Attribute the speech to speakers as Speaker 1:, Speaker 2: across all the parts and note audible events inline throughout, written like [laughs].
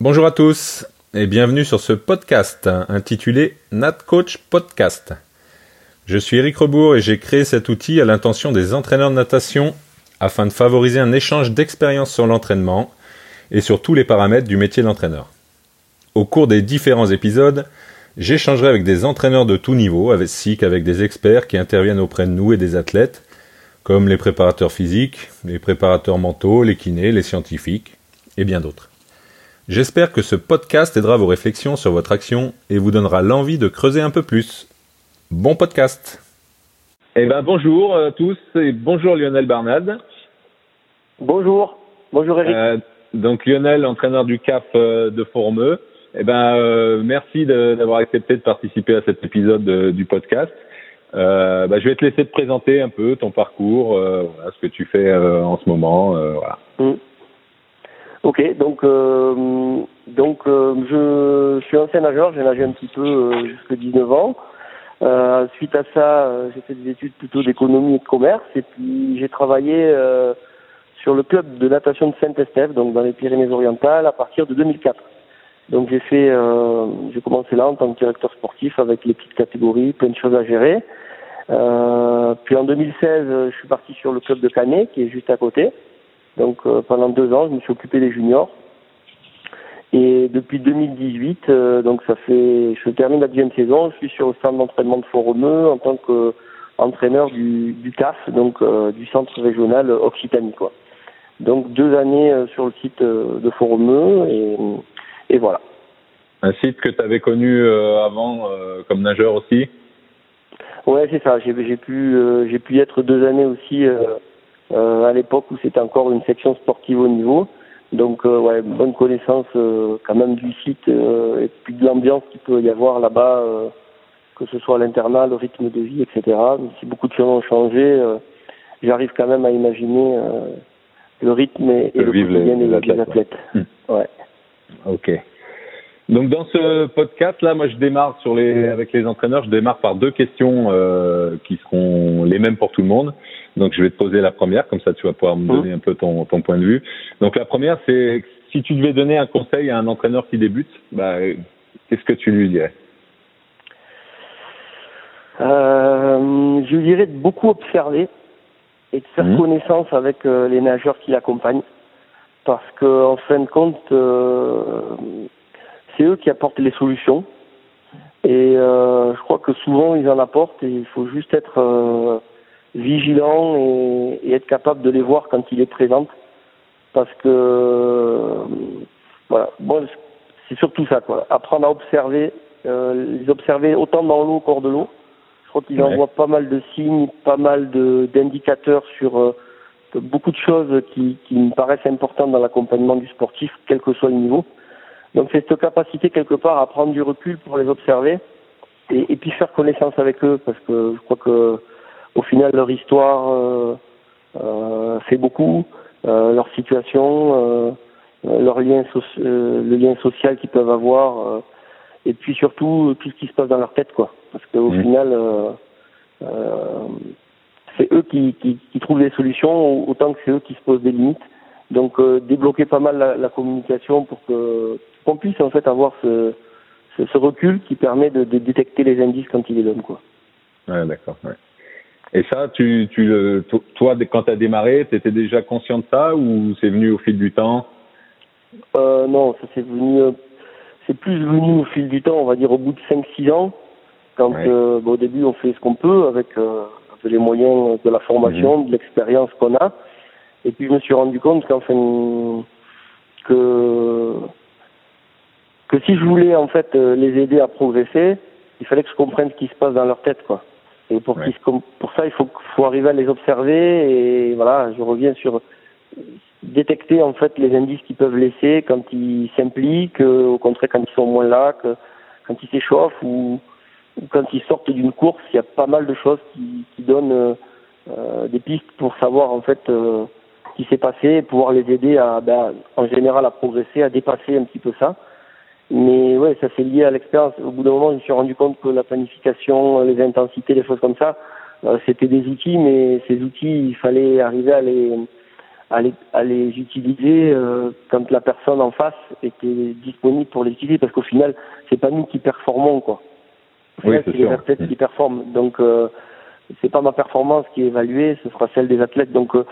Speaker 1: Bonjour à tous et bienvenue sur ce podcast intitulé Nat Coach Podcast. Je suis Eric Rebourg et j'ai créé cet outil à l'intention des entraîneurs de natation afin de favoriser un échange d'expériences sur l'entraînement et sur tous les paramètres du métier d'entraîneur. Au cours des différents épisodes, j'échangerai avec des entraîneurs de tout niveau, ainsi qu'avec des experts qui interviennent auprès de nous et des athlètes, comme les préparateurs physiques, les préparateurs mentaux, les kinés, les scientifiques et bien d'autres. J'espère que ce podcast aidera vos réflexions sur votre action et vous donnera l'envie de creuser un peu plus. Bon podcast
Speaker 2: Eh ben bonjour à tous et bonjour Lionel Barnade.
Speaker 3: Bonjour, bonjour Eric.
Speaker 2: Euh, donc Lionel, entraîneur du CAF euh, de Formeux. Eh ben euh, merci d'avoir accepté de participer à cet épisode du podcast. Bah, je vais te laisser te présenter un peu ton parcours, voilà, ce que tu fais en ce moment, voilà.
Speaker 3: Mm. Ok, donc euh, donc euh, je, suis ancien nageur, j'ai nagé un petit peu euh, jusqu'à 19 ans. Euh, suite à ça, euh, j'ai fait des études plutôt d'économie et de commerce, et puis j'ai travaillé sur le club de natation de Saint-Estève, donc dans les Pyrénées-Orientales, à partir de 2004. Donc j'ai fait, j'ai commencé là en tant que directeur sportif avec les petites catégories, plein de choses à gérer. puis en 2016, je suis parti sur le club de Canet, qui est juste à côté. Donc euh, pendant deux ans, je me suis occupé des juniors. Et depuis 2018, euh, donc ça fait, je termine la deuxième saison, je suis sur le centre d'entraînement de Foromeux en tant qu'entraîneur du, du CAF, donc euh, du centre régional Occitanie, quoi. Donc deux années sur le site de Foromeux et, et voilà.
Speaker 2: Un site que tu avais connu avant comme nageur aussi?
Speaker 3: Ouais, c'est ça. J'ai pu, j'ai pu y être deux années aussi euh, à l'époque où c'était encore une section sportive au niveau. Donc euh, ouais, bonne connaissance euh, quand même du site et puis de l'ambiance qu'il peut y avoir là-bas, que ce soit l'internat, le rythme de vie, etc. Même si beaucoup de choses ont changé, j'arrive quand même à imaginer le rythme et, le, quotidien des, athlètes. athlètes.
Speaker 2: Hmm. Ouais. Ok. Donc dans ce podcast là, moi je démarre sur les avec les entraîneurs, je démarre par deux questions euh, qui seront les mêmes pour tout le monde. Donc je vais te poser la première, comme ça tu vas pouvoir me mmh. donner un peu ton, ton point de vue. Donc la première c'est si tu devais donner un conseil à un entraîneur qui débute, bah, qu'est-ce que tu lui dirais?
Speaker 3: Euh, Je lui dirais de beaucoup observer et de faire mmh. connaissance avec euh, les nageurs qui l'accompagnent, parce que en fin de compte euh, c'est eux qui apportent les solutions. Et je crois que souvent ils en apportent et il faut juste être vigilant et, être capable de les voir quand ils les présentent. Parce que euh, voilà, bon, c'est surtout ça quoi. Apprendre à observer, les observer autant dans l'eau qu'hors de l'eau. Je crois qu'ils envoient pas mal de signes, pas mal d'indicateurs sur beaucoup de choses qui, qui me paraissent importantes dans l'accompagnement du sportif, quel que soit le niveau. Donc c'est cette capacité quelque part à prendre du recul pour les observer et, et, puis faire connaissance avec eux parce que je crois que au final leur histoire euh, euh, fait beaucoup, euh, leur situation, leur lien le lien social qu'ils peuvent avoir et puis surtout tout ce qui se passe dans leur tête quoi parce qu'au mmh. final c'est eux qui, qui, qui trouvent les solutions autant que c'est eux qui se posent des limites donc débloquer pas mal la, la communication pour que qu'on puisse en fait avoir ce, ce, recul qui permet de, de, détecter les indices quand il les donne quoi.
Speaker 2: Ouais, d'accord. Ouais. Et ça, tu, tu, toi, quand tu as démarré, tu étais déjà conscient de ça ou c'est venu au fil du temps?
Speaker 3: Euh, Non, ça c'est venu, euh, c'est plus venu au fil du temps, on va dire au bout de 5-6 ans, quand euh, bon, au début on fait ce qu'on peut avec, euh, avec, les moyens de la formation, mhm. de l'expérience qu'on a, et puis je me suis rendu compte qu'enfin que que si je voulais en fait euh, les aider à progresser, il fallait que je comprenne ce qui se passe dans leur tête, quoi. Et pour, pour ça, il faut, faut arriver à les observer et voilà, je reviens sur détecter en fait les indices qu'ils peuvent laisser quand ils s'impliquent, euh, au contraire quand ils sont moins là, que, quand ils s'échauffent ou, ou, quand ils sortent d'une course, il y a pas mal de choses qui, qui donnent euh, euh des pistes pour savoir en fait euh, ce qui s'est passé et pouvoir les aider à, ben, en général à progresser, à dépasser un petit peu ça. Mais ouais, ça c'est lié à l'expérience. Au bout d'un moment, je me suis rendu compte que la planification, les intensités, les choses comme ça, euh, c'était des outils, mais ces outils, il fallait arriver à les à les, à les utiliser euh, quand la personne en face était disponible pour les utiliser, parce qu'au final, c'est pas nous qui performons, quoi.
Speaker 2: Oui, c'est
Speaker 3: les athlètes qui performent. Donc, euh, c'est pas ma performance qui est évaluée, ce sera celle des athlètes. Donc, euh,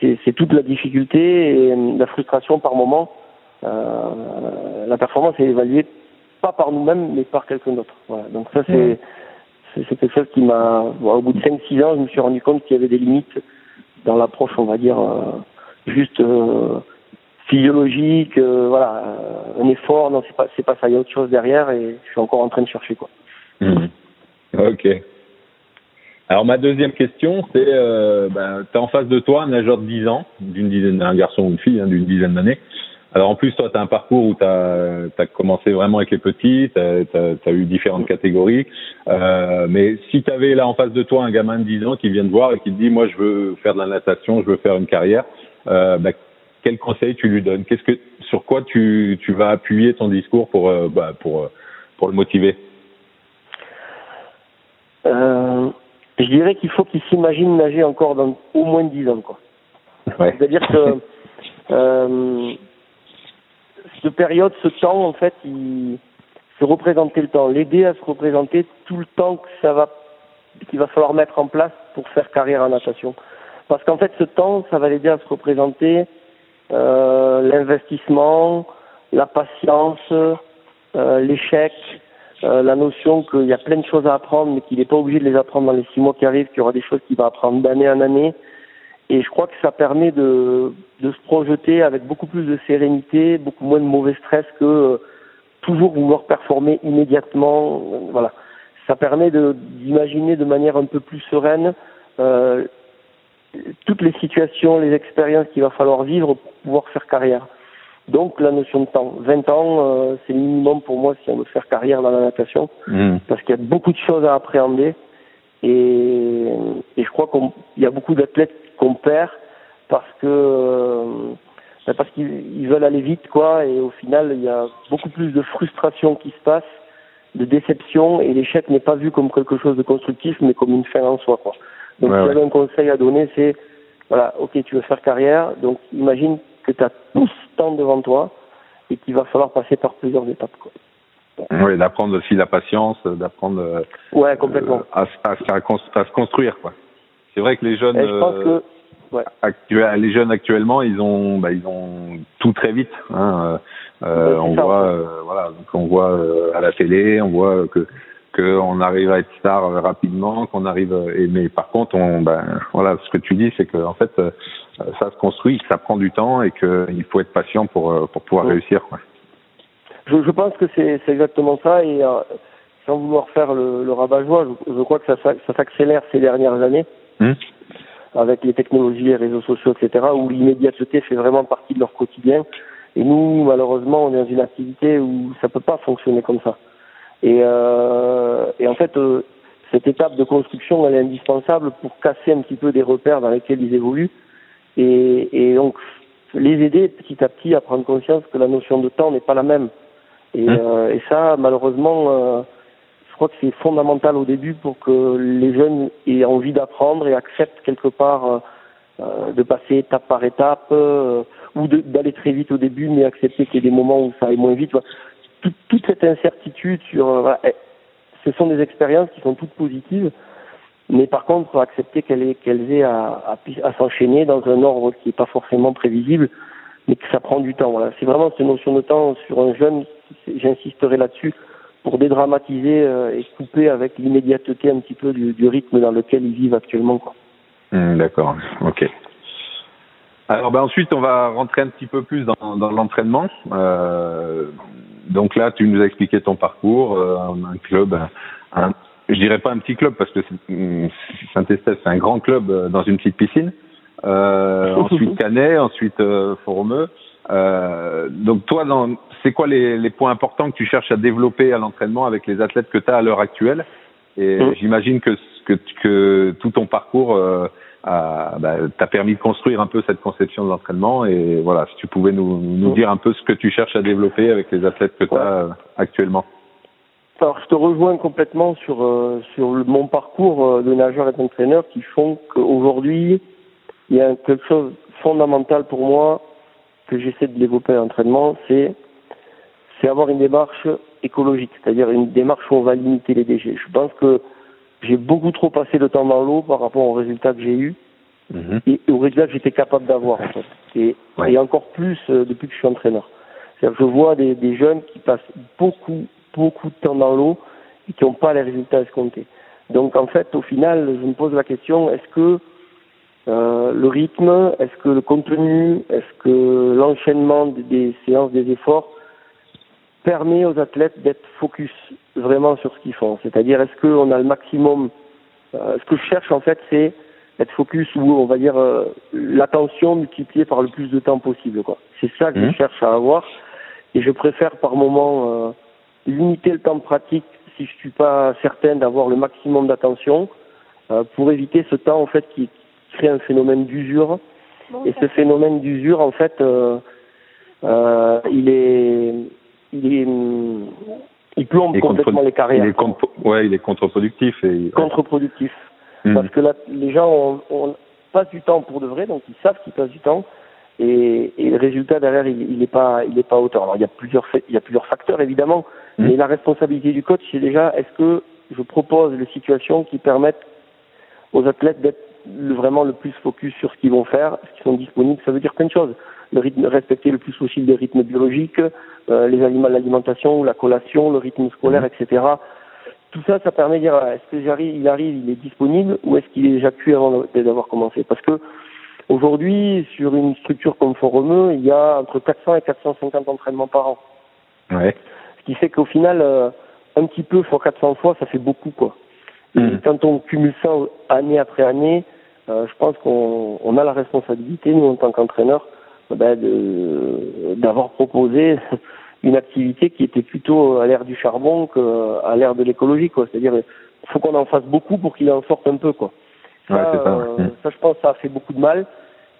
Speaker 3: c'est toute la difficulté et la frustration par moment. Euh, la performance est évaluée pas par nous-mêmes, mais par quelqu'un d'autre. Voilà. Donc ça, c'est c'est quelque chose qui m'a, au bout de 5-6 ans, je me suis rendu compte qu'il y avait des limites dans l'approche, on va dire, euh, juste euh, physiologique, euh, voilà, un effort, non, c'est pas, c'est pas ça, il y a autre chose derrière et je suis encore en train de chercher, quoi.
Speaker 2: Mmh. Ok. Alors ma deuxième question, c'est, ben, tu as en face de toi un nageur de 10 ans, d'une dizaine, un garçon ou une fille hein, d'une dizaine d'années. Alors en plus, toi, tu as un parcours où tu as, commencé vraiment avec les petits, tu as, eu différentes catégories. Euh, mais si tu avais là en face de toi un gamin de 10 ans qui vient te voir et qui te dit, moi, je veux faire de la natation, je veux faire une carrière, euh, ben, quel conseil tu lui donnes? Qu'est-ce que, Sur quoi tu, tu vas appuyer ton discours pour, euh, bah, pour, pour le motiver?
Speaker 3: Euh, je dirais qu'il faut qu'il s'imagine nager encore dans au moins 10 ans. Quoi.
Speaker 2: Ouais.
Speaker 3: C'est-à-dire que [laughs] euh, cette période, ce temps, en fait, il se représenter le temps, l'aider à se représenter tout le temps que ça va, qu'il va falloir mettre en place pour faire carrière en natation. Parce qu'en fait, ce temps, ça va l'aider à se représenter euh, l'investissement, la patience, euh, l'échec, euh, la notion qu'il y a plein de choses à apprendre, mais qu'il n'est pas obligé de les apprendre dans les six mois qui arrivent, qu'il y aura des choses qu'il va apprendre d'année en année. Et je crois que ça permet de, de se projeter avec beaucoup plus de sérénité, beaucoup moins de mauvais stress que euh, toujours vouloir performer immédiatement. Voilà. Ça permet d'imaginer de, manière un peu plus sereine euh, toutes les situations, les expériences qu'il va falloir vivre pour pouvoir faire carrière. Donc la notion de temps. 20 ans, euh, c'est le minimum pour moi si on veut faire carrière dans la natation,
Speaker 2: mmh.
Speaker 3: parce qu'il y a beaucoup de choses à appréhender. Et, crois qu'il y a beaucoup d'athlètes qu'on perd parce que euh, parce qu'ils veulent aller vite, quoi. Et au final, il y a beaucoup plus de frustration qui se passe, de déception, et l'échec n'est pas vu comme quelque chose de constructif, mais comme une fin en soi, quoi. Donc,
Speaker 2: ouais,
Speaker 3: si
Speaker 2: ouais.
Speaker 3: j'avais un conseil à donner, c'est voilà, ok, tu veux faire carrière, donc imagine que tu as tout ce temps devant toi et qu'il va falloir passer par plusieurs étapes. Quoi.
Speaker 2: Oui, d'apprendre aussi la patience, d'apprendre euh,
Speaker 3: ouais, complètement.
Speaker 2: à, à, à, se construire. quoi. C'est vrai que les jeunes,
Speaker 3: et je pense
Speaker 2: euh,
Speaker 3: que, ouais.
Speaker 2: actuels, les jeunes actuellement, ils ont, bah, ils ont tout très vite. Hein. Euh, on, voit, euh, voilà, donc on voit euh, à la télé, on voit que qu'on arrive à être star rapidement, qu'on arrive. Et, mais par contre, on, ben, voilà, ce que tu dis, c'est que en fait, ça se construit, que ça prend du temps et qu'il faut être patient pour pour pouvoir
Speaker 3: oui.
Speaker 2: réussir. Quoi.
Speaker 3: Je, je pense que c'est exactement ça et euh, sans vouloir faire le, le rabat-joie, je, je, crois que ça, ça s'accélère ces dernières années
Speaker 2: mmh.
Speaker 3: avec les technologies, les réseaux sociaux, etc., où l'immédiateté fait vraiment partie de leur quotidien. Et nous, malheureusement, on est dans une activité où ça peut pas fonctionner comme ça. Et, euh, et en fait, euh, cette étape de construction, elle est indispensable pour casser un petit peu des repères dans lesquels ils évoluent et, et donc les aider petit à petit à prendre conscience que la notion de temps n'est pas la même. Et,
Speaker 2: mmh.
Speaker 3: euh, et ça, malheureusement, je crois que c'est fondamental au début pour que les jeunes aient envie d'apprendre et acceptent quelque part euh, de passer étape par étape euh, ou d'aller très vite au début, mais accepter qu'il y ait des moments où ça aille moins vite. Toute, cette incertitude sur, euh, voilà, ce sont des expériences qui sont toutes positives, mais par contre accepter qu'elles qu'elles aient à s'enchaîner dans un ordre qui n'est pas forcément prévisible, mais que ça prend du temps. Voilà, c'est vraiment cette notion de temps sur un jeune. J'insisterai là-dessus pour dédramatiser euh, et couper avec l'immédiateté un petit peu du, du, rythme dans lequel ils vivent actuellement.
Speaker 2: Mmh, D'accord, ok. Alors ben ensuite on va rentrer un petit peu plus dans, dans l'entraînement. Euh, donc là tu nous as expliqué ton parcours, euh, un club, un, je dirais pas un petit club parce que Saint-Estève c'est un grand club euh, dans une petite piscine. Euh, [laughs] ensuite Canet, ensuite Foromeux. Euh, donc toi, c'est quoi les, les, points importants que tu cherches à développer à l'entraînement avec les athlètes que tu as à l'heure actuelle? Et mmh. j'imagine que, que, que, tout ton parcours euh, a, bah, t'a permis de construire un peu cette conception de l'entraînement. Et voilà, si tu pouvais nous, nous mmh. dire un peu ce que tu cherches à développer avec les athlètes que tu as ouais. actuellement.
Speaker 3: Alors, je te rejoins complètement sur, euh, sur le, mon parcours de nageur et d'entraîneur qui font qu'aujourd'hui, il y a quelque chose fondamental pour moi que j'essaie de développer à l'entraînement, c'est c'est avoir une démarche écologique, c'est-à-dire une démarche où on va limiter les déchets. Je pense que j'ai beaucoup trop passé de temps dans l'eau par rapport aux résultats que j'ai eus mhm. et aux résultats que j'étais capable d'avoir en fait. Et, et encore plus euh, depuis que je suis entraîneur. Que je vois des, des jeunes qui passent beaucoup, beaucoup de temps dans l'eau et qui n'ont pas les résultats escomptés. Donc en fait, au final, je me pose la question, est-ce que euh, le rythme, est-ce que le contenu, est-ce que l'enchaînement des séances, des efforts permet aux athlètes d'être focus vraiment sur ce qu'ils font? C'est-à-dire, est-ce qu'on a le maximum euh, Ce que je cherche en fait, c'est être focus ou on va dire euh, l'attention multipliée par le plus de temps possible. Quoi. C'est ça que je mmh. cherche à avoir, et je préfère par moment euh, limiter le temps de pratique si je suis pas certain d'avoir le maximum d'attention pour éviter ce temps en fait qui crée un phénomène d'usure. et ce phénomène d'usure, en fait, il est il est il plombe complètement les carrières.
Speaker 2: Il est ouais, il est contre-productif et
Speaker 3: contre-productif parce que là, les gens on, passent du temps pour de vrai, donc ils savent qu'ils passent du temps et, et le résultat derrière il n'est pas il est pas autant. Alors il y a plusieurs il y a plusieurs facteurs évidemment, hmm. mais la responsabilité du coach c'est déjà est-ce que je propose les situations qui permettent aux athlètes d'être vraiment le plus focus sur ce qu'ils vont faire, ce qui sont disponibles. Ça veut dire plein de choses. Le rythme, respecter le plus possible les rythmes biologiques, euh, les aliments, l'alimentation, la collation, le rythme scolaire, mhm. etc. Tout ça, ça permet de dire est-ce que j'arrive, il arrive, il est disponible ou est-ce qu'il est déjà cuit avant d'avoir commencé? Parce que aujourd'hui, sur une structure comme Forumeux, il y a entre 400 et 450 entraînements par an.
Speaker 2: Ouais.
Speaker 3: Ce qui fait qu'au final, euh, un petit peu fois 400 fois, ça fait beaucoup quoi. Et mhm. quand on cumule ça année après année, euh, je pense qu'on on a la responsabilité, nous en tant qu'entraîneurs, ben d'avoir proposé [laughs] une activité qui était plutôt à l'ère du charbon qu'à l'ère de l'écologie, quoi. C'est-à-dire, il faut qu'on en fasse beaucoup pour qu'il en sorte un peu, quoi. Ça, euh, ça, je pense, ça a fait beaucoup de mal.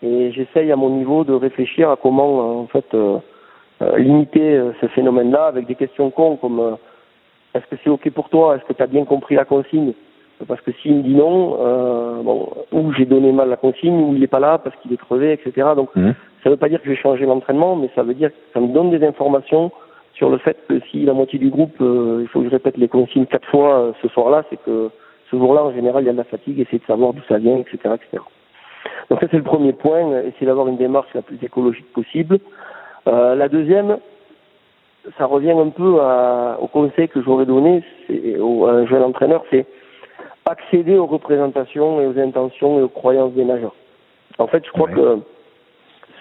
Speaker 3: Et j'essaye à mon niveau de réfléchir à comment, en fait, euh, euh, limiter ce phénomène-là avec des questions cons comme est-ce que c'est ok pour toi? Est-ce que tu as bien compris la consigne? Parce que s'il me dit non, euh, bon, ou j'ai donné mal la consigne, ou il n'est pas là parce qu'il est crevé, etc. Donc, mmh. ça ne veut pas dire que je vais changer l'entraînement, mais ça veut dire que ça me donne des informations sur le fait que si la moitié du groupe, euh, il faut que je répète les consignes quatre fois euh, ce soir-là, c'est que ce jour-là, en général, il y a de la fatigue, essayer de savoir d'où ça vient, etc., etc. Donc ça, c'est le premier point, essayer d'avoir une démarche la plus écologique possible. Euh, la deuxième, ça revient un peu à, au conseil que j'aurais donné à un jeune entraîneur, c'est accéder aux représentations et aux intentions et aux croyances des nageurs. En fait, je crois que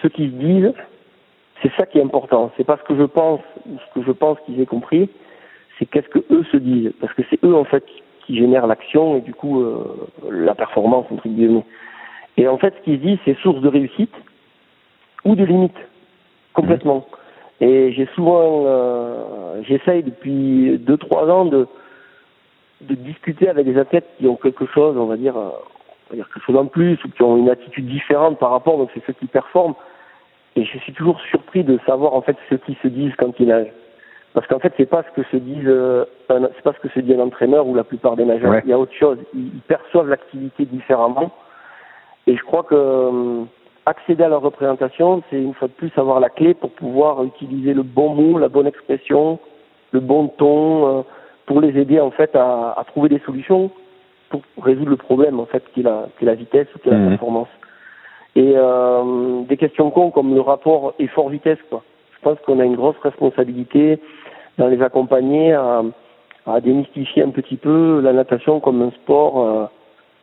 Speaker 3: ce qu'ils disent, c'est ça qui est important. C'est pas ce que je pense ou ce que je pense qu'ils aient compris, c'est qu'est-ce que eux se disent, parce que c'est eux en fait qui génèrent l'action et du coup euh, la performance entre guillemets. Et en fait, ce qu'ils disent, c'est source de réussite ou de limite, complètement. Et j'ai souvent, euh, j'essaye depuis deux trois ans de de discuter avec des athlètes qui ont quelque chose, on va dire, euh, on va dire quelque chose en plus, ou qui ont une attitude différente par rapport, donc c'est ceux qui performent. Et je suis toujours surpris de savoir en fait ce qu'ils se disent quand ils nagent. Parce qu'en fait, c'est pas ce que se disent, euh, c'est pas ce que se dit un entraîneur ou la plupart des nageurs. Il y a autre chose. Ils, perçoivent l'activité différemment. Et je crois que euh, accéder à leur représentation, c'est une fois de plus avoir la clé pour pouvoir utiliser le bon mot, la bonne expression, le bon ton, pour les aider en fait à, à, trouver des solutions pour résoudre le problème en fait qui est la, qui est la vitesse ou qui est la mhm. performance. Et euh, des questions cons comme le rapport effort-vitesse quoi. Je pense qu'on a une grosse responsabilité dans les accompagner à, à démystifier un petit peu la natation comme un sport euh,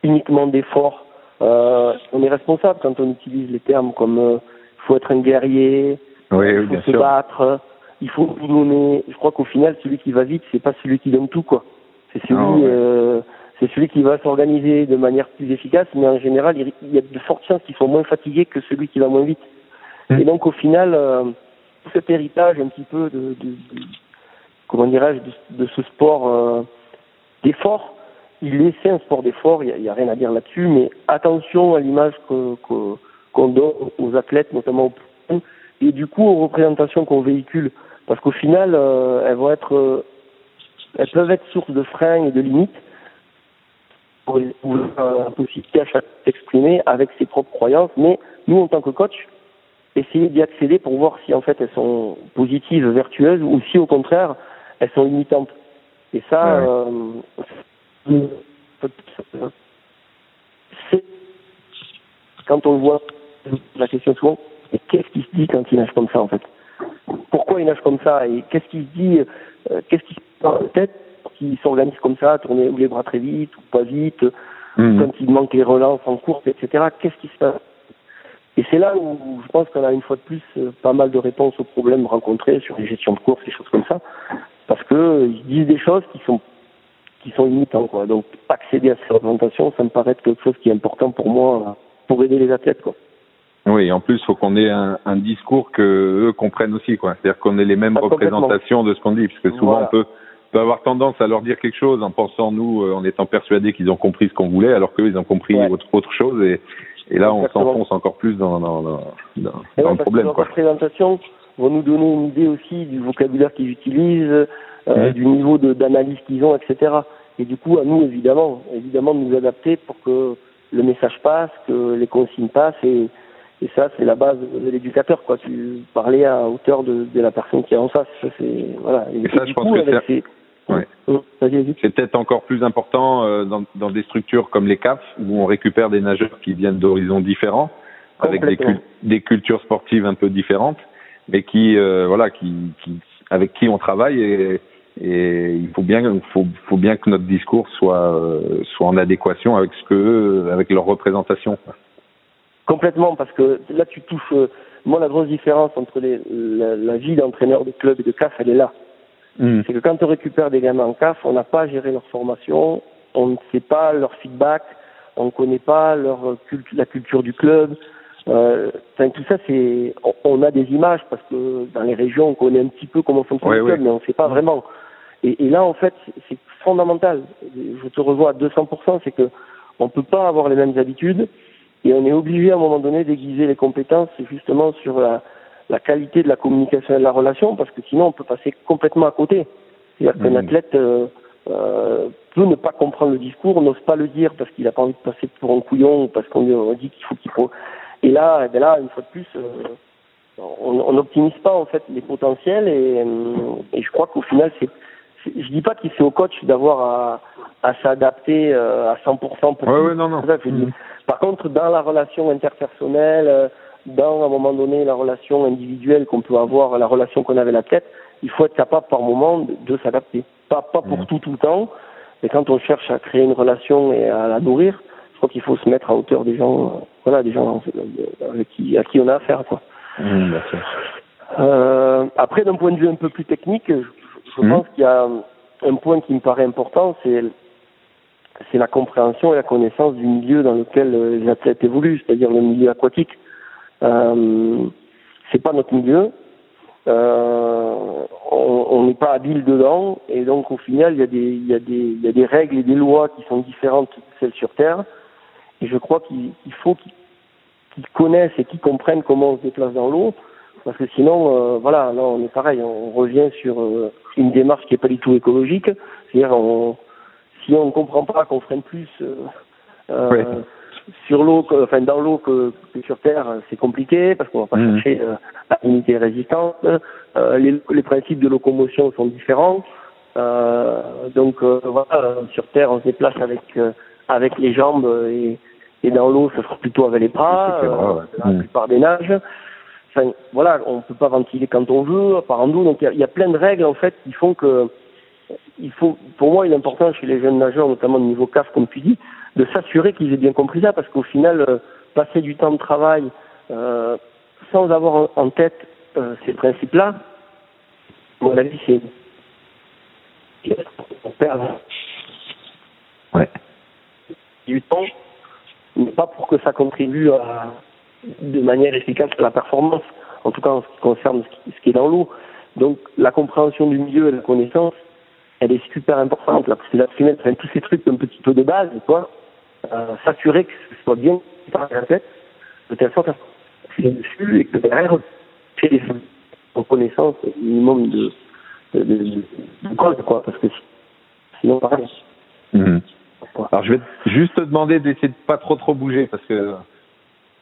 Speaker 3: uniquement d'effort. Euh, on est responsable quand on utilise les termes comme il euh, faut être un guerrier,
Speaker 2: il
Speaker 3: faut se battre, il faut tout donner. Je crois qu'au final, celui qui va vite, c'est pas celui qui donne tout, quoi. C'est celui, euh, c'est celui qui va s'organiser de manière plus efficace, mais en général, il y a de fortes chances qu'ils soient moins fatigués que celui qui va moins vite. Mmh. Et donc, au final, euh, cet héritage un petit peu de, de, comment dirais-je, de, ce sport euh, d'effort, il est, c'est un sport d'effort, il n'y a, rien à dire là-dessus, mais attention à l'image qu'on que, donne aux athlètes, notamment aux et du coup aux représentations qu'on véhicule parce qu'au final, euh, elles vont être, euh, elles peuvent être source de freins et de limites. Faut la possibilité à chacun d'exprimer avec ses propres croyances, mais nous, en tant que coach, essayer d'y accéder pour voir si en fait elles sont positives, vertueuses, ou si au contraire elles sont limitantes. Et ça, euh, c'est quand on le voit, la question souvent, qu'est-ce qui se dit quand il nage comme ça en fait? Pourquoi il nage comme ça Et qu'est-ce qui se dit euh, Qu'est-ce qui se passe dans la tête qui s'organise comme ça, tourner ou les bras très vite ou pas vite, mmh. quand il manque les relances en course, etc. Qu'est-ce qui se passe? Et c'est là où je pense qu'on a une fois de plus euh, pas mal de réponses aux problèmes rencontrés sur les gestions de course, des choses comme ça, parce que euh, ils disent des choses qui sont qui sont limitantes quoi. Donc accéder à ces représentations, ça me paraît être quelque chose qui est important pour moi pour aider les athlètes quoi.
Speaker 2: Oui, en plus, il faut qu'on ait un, un, discours que eux comprennent aussi, quoi. C'est-à-dire qu'on ait les mêmes ah, représentations de ce qu'on dit, parce que souvent on peut, peut avoir tendance à leur dire quelque chose en pensant nous, en étant persuadés qu'ils ont compris ce qu'on voulait, alors qu'eux ils ont compris autre, autre chose, et, et là, on s'enfonce encore plus dans, dans, dans, dans le problème.
Speaker 3: Que présentation vont nous donner une idée aussi du vocabulaire qu'ils utilisent, euh, du niveau d'analyse qu'ils ont, etc. Et du coup, à nous, évidemment, évidemment, de nous adapter pour que le message passe, que les consignes passent. Et, et ça, c'est la base de l'éducateur. Quoi. Tu parlais à hauteur de, de la personne qui est en face. Ça, c'est voilà.
Speaker 2: Et, ça, je pense que c'est Ouais. C'est peut-être encore plus important euh, dans, dans, des structures comme les CAF, où on récupère des nageurs qui viennent d'horizons différents, avec des, des, cultures sportives un peu différentes, mais qui, euh, voilà, qui, qui, avec qui on travaille et, et il faut bien, faut, faut bien que notre discours soit, euh, soit en adéquation avec ce que, avec leur représentation.
Speaker 3: Complètement, parce que là tu touches. moi, la grosse différence entre les, la, la vie d'entraîneur de club et de CAF, elle est là. Hmm. C'est que quand on récupère des gamins en CAF, on n'a pas géré leur formation, on ne sait pas leur feedback, on ne connaît pas leur la culture du club. Euh, tout ça, c'est, on, a des images parce que dans les régions, on connaît un petit peu comment fonctionne le club, mais on ne sait pas vraiment. Et, et là, en fait, c'est fondamental. Je te revois à 200%, c'est que on peut pas avoir les mêmes habitudes et on est obligé à un moment donné d'aiguiser les compétences justement sur la, la qualité de la communication et de la relation, parce que sinon on peut passer complètement à côté. C'est-à-dire qu'un mmh. athlète euh, euh, peut ne pas comprendre le discours, n'ose pas le dire parce qu'il n'a pas envie de passer pour un couillon ou parce qu'on lui dit qu'il faut qu'il faut. Et là, ben là, une fois de plus, euh, on n'optimise pas en fait les potentiels et, et je crois qu'au final, c'est je dis pas qu'il c'est au coach d'avoir à, à s'adapter à 100% pour.
Speaker 2: Ouais, ouais, non, non.
Speaker 3: Mmh. Par contre, dans la relation interpersonnelle, dans à un moment donné la relation individuelle qu'on peut avoir, la relation qu'on a avec l'athlète, il faut être capable par moment de, s'adapter. Pas, pas pour mmh. tout tout le temps, mais quand on cherche à créer une relation et à la nourrir, je crois qu'il faut se mettre à hauteur des gens, euh, voilà, des gens avec qui, à qui on a affaire, quoi. Mmh, euh, après, d'un point de vue un peu plus technique, je, je pense qu'il y a un point qui me paraît important, c'est la compréhension et la connaissance du milieu dans lequel euh, les athlètes évoluent, c'est-à-dire le milieu aquatique. Euh, c'est pas notre milieu. Euh, on n'est pas habile dedans et donc au final il y a des y y a des règles et des lois qui sont différentes de celles sur terre et je crois qu'il faut qu'ils connaissent et qu'ils comprennent comment on se déplace dans l'eau parce que sinon euh, voilà là on est pareil on revient sur euh, une démarche qui est pas du tout écologique c'est-à-dire on si on ne comprend pas qu'on freine plus euh, sur l'eau, enfin dans l'eau que, sur Terre, c'est compliqué parce qu'on va pas mmh. chercher euh, la unité résistante. Euh, les, les, principes de locomotion sont différents. Euh, donc euh, voilà, sur Terre, on se déplace avec avec les jambes et, et dans l'eau, ce sera plutôt avec les bras. La mmh. plupart des nages. Enfin voilà, on peut pas ventiler quand on veut, par en dos. Donc il y, y a, plein de règles en fait qui font que il faut, pour moi, il est important chez les jeunes nageurs, notamment au niveau CAF, comme tu dis, de s'assurer qu'ils aient bien compris ça, parce qu'au final, euh, passer du temps de travail euh, sans avoir en, tête euh, ces principes-là, mon avis, c'est on perd ouais. du temps, mais pas pour que ça contribue à, de manière efficace la performance, en tout cas en ce qui concerne ce qui, est dans l'eau. Donc la compréhension du milieu et la connaissance, elle est super importante. La, la fumée, enfin, tous ces trucs un petit peu de base, quoi, euh, s'assurer que ce soit bien par la tête, de telle sorte à ce dessus et que derrière, fait des reconnaissance minimum de, de, de, de cause, quoi, parce que sinon, pareil.
Speaker 2: Mmh. Alors je vais juste te demander d'essayer de pas trop trop bouger parce que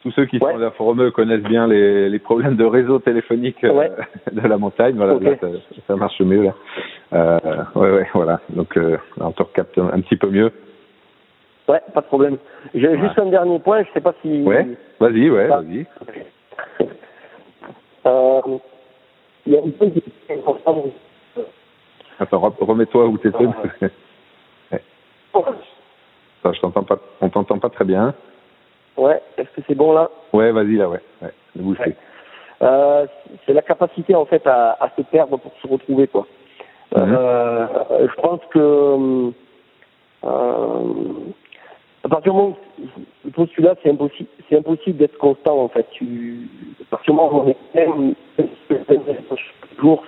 Speaker 2: tous ceux qui sont à Foromeux connaissent bien les, les, problèmes de réseau téléphonique euh, [laughs] de la montagne. Voilà, là, ça, marche mieux là. Euh, ouais, ouais, voilà. Donc euh, on te recapte un, petit peu mieux.
Speaker 3: Ouais, pas de problème. J'ai juste un dernier point. Je sais pas si.
Speaker 2: Ouais. Vas-y, ouais, vas-y.
Speaker 3: Euh, il y a une
Speaker 2: importante. Attends, remets-toi où tu étais. [laughs] ouais. Attends, je t'entends pas. On t'entend pas très bien.
Speaker 3: Ouais, est-ce que c'est bon là?
Speaker 2: Ouais, vas-y là, ouais. ouais.
Speaker 3: bouge euh, c'est la capacité en fait à, à, se perdre pour se retrouver quoi. Mhm. euh, je pense que euh, à partir du moment où postulat c'est impossible, c'est impossible d'être constant en fait. Tu, à partir du moment où on est jours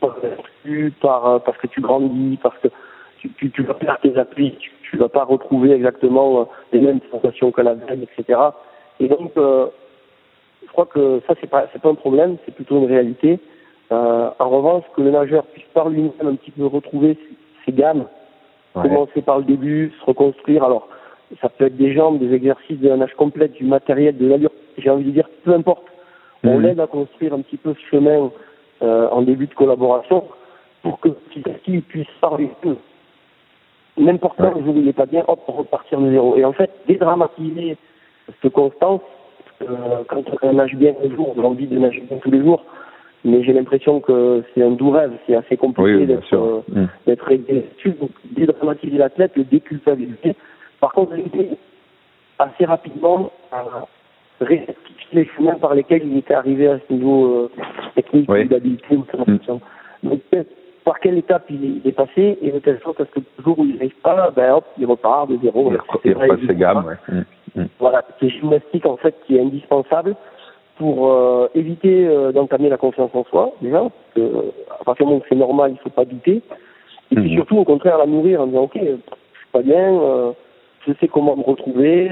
Speaker 3: par par parce que tu grandis, parce que tu, tu, tu vas perdre tes appuis, tu, tu vas pas retrouver exactement euh, les mêmes sensations que la veille, etc. Et donc, euh, je crois que ça, c'est pas, c'est pas un problème, c'est plutôt une réalité. Euh, en revanche, que le nageur puisse par lui-même un petit peu retrouver ses, gammes, commencer par le début, se reconstruire. Alors, ça peut être des jambes, des exercices de la nage complète, du matériel, de l'allure. J'ai envie de dire, peu importe. On mhm. l'aide à construire un petit peu ce chemin euh, en début de collaboration pour que petit à petit, il puisse par lui-même n'importe quand, vous ne pas bien, hop, repartir de zéro. Et en fait, dédramatiser cette constance, euh, quand on nage bien un jour, on a envie de nager bien tous les jours, mais j'ai l'impression que c'est un doux rêve, c'est assez compliqué d'être euh, mm. d'être Donc, dédramatiser l'athlète, le déculpabiliser. Par contre, l'idée, assez rapidement, à rectifier les chemins par lesquels il était arrivé à ce niveau euh, technique oui. d'habileté ou de mm. Donc, par quelle étape il est, passé et de telle sorte à ce que le jour où il n'arrive pas, ben hop, il repart de zéro.
Speaker 2: Il, repasse ses gammes, ouais.
Speaker 3: Mmh, mmh. Voilà, c'est gymnastique en fait qui est indispensable pour euh, éviter euh, d'entamer la confiance en soi, déjà, parce que, euh, à partir du moment où c'est normal, il ne faut pas douter. Et puis mmh. surtout, au contraire, la nourrir en disant, ok, je suis pas bien, euh, je sais comment me retrouver,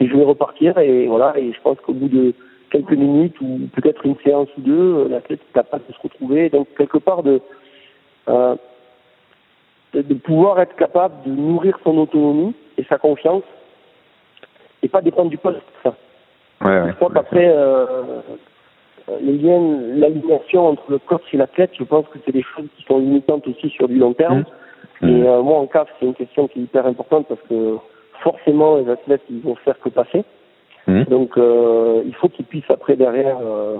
Speaker 3: et je vais repartir, et voilà, et je pense qu'au bout de quelques minutes, ou peut-être une séance ou deux, l'athlète est capable de se retrouver. Donc, quelque part, de euh, de pouvoir être capable de nourrir son autonomie et sa confiance et pas dépendre du poste. Ça.
Speaker 2: Ouais, je
Speaker 3: crois qu'après, euh, les liens, l'alignation entre le coach et l'athlète, je pense que c'est des choses qui sont limitantes aussi sur du long terme. Mmh. Et euh, moi, en CAF, c'est une question qui est hyper importante parce que forcément, les athlètes, ils vont faire que passer. Mmh. Donc, euh, il faut qu'ils puissent après derrière euh,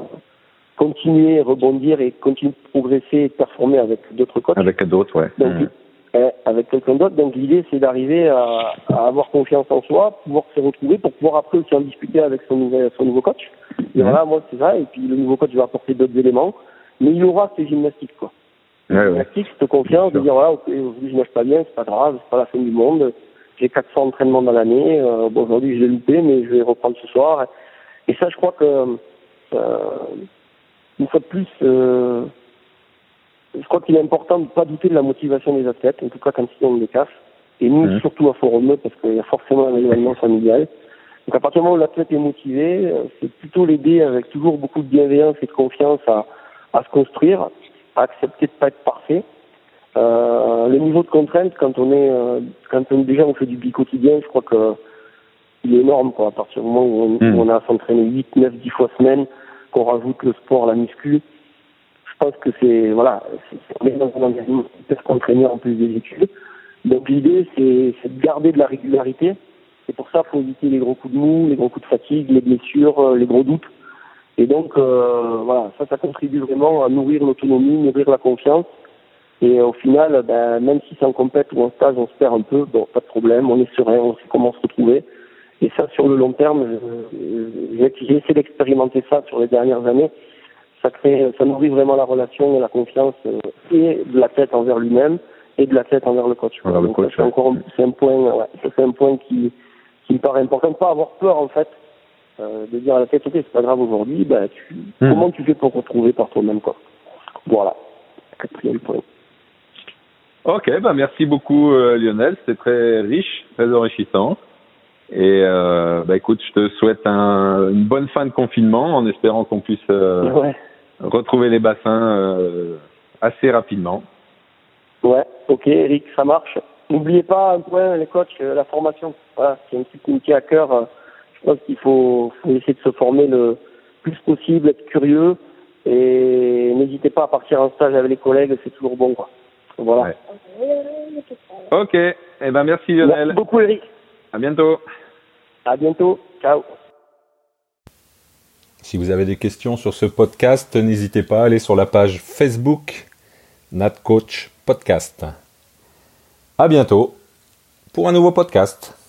Speaker 3: continuer, rebondir et continuer de progresser et de performer avec d'autres coachs.
Speaker 2: Avec d'autres, ouais.
Speaker 3: Donc, mmh. eh, avec quelqu'un d'autre. Donc l'idée, c'est d'arriver à, à, avoir confiance en soi, pouvoir se retrouver pour pouvoir après aussi en discuter avec son, nouveau, son nouveau coach. Et mmh. voilà, moi, c'est ça. Et puis le nouveau coach va apporter d'autres éléments. Mais il aura ses gymnastiques, quoi.
Speaker 2: Ouais,
Speaker 3: gymnastiques, cette confiance, de dire voilà, aujourd'hui je nage pas bien, c'est pas grave, c'est pas la fin du monde. J'ai 400 entraînements dans l'année. Euh, bon, aujourd'hui, je l'ai loupé, mais je vais reprendre ce soir. Et ça, je crois que euh, une fois de plus, euh, je crois qu'il est important de ne pas douter de la motivation des athlètes, en tout cas quand ils ont des CAF. Et nous, mmh. surtout à Forumeux, parce qu'il y a forcément un événement familial. Donc à partir du moment où l'athlète est motivé, euh, c'est plutôt l'aider avec toujours beaucoup de bienveillance et de confiance à, à se construire, à accepter de pas être parfait. Euh, le niveau de contrainte, quand on est, euh, quand on, déjà on fait du bi quotidien, je crois que il est énorme, quoi. À partir du moment où on, mmh. on a à s'entraîner 8, 9, 10 fois semaine, qu'on rajoute le sport, la muscu, je pense que c'est voilà, on est dans un environnement hyper contraignant en plus des études. Donc l'idée c'est de garder de la régularité. C'est pour ça qu'il faut éviter les gros coups de mou, les gros coups de fatigue, les blessures, euh, les gros doutes. Et donc euh, voilà, ça ça contribue vraiment à nourrir l'autonomie, nourrir la confiance. Et au final, ben, même si c'est en compète ou en stage, on se perd un peu, bon, pas de problème, on est serein, on sait comment se retrouver. Et ça, sur le long terme, j'ai essayé d'expérimenter ça sur les dernières années. Ça crée, ça nourrit vraiment la relation et la confiance euh, et de l'athlète envers lui-même et de le coach.
Speaker 2: Envers le coach
Speaker 3: c'est encore, c'est un point, ouais, c'est un point qui, qui me paraît important. Pas avoir peur en fait, euh, de dire à la tête, ok, c'est pas grave aujourd'hui, bah, tu, hmm. comment tu fais pour retrouver par toi-même quoi. Voilà, quatrième point.
Speaker 2: Ok, bah merci beaucoup euh, Lionel, c'était très riche, très enrichissant. Et euh, bah écoute, je te souhaite un, une bonne fin de confinement en espérant qu'on puisse euh,
Speaker 3: ouais.
Speaker 2: retrouver les bassins euh, assez rapidement.
Speaker 3: Ouais, ok Eric, ça marche. n'oubliez pas un point, les coachs, la formation. Voilà, c'est un truc qui me tient à cœur. Je pense qu'il faut, faut essayer de se former le plus possible, être curieux et n'hésitez pas à partir en stage avec les collègues, c'est toujours bon quoi. Voilà.
Speaker 4: Ok, eh ben merci Lionel.
Speaker 3: Merci beaucoup Eric.
Speaker 4: À bientôt.
Speaker 3: À bientôt. Ciao.
Speaker 2: Si vous avez des questions sur ce podcast, n'hésitez pas à aller sur la page Facebook NatCoach Podcast. À bientôt pour un nouveau podcast.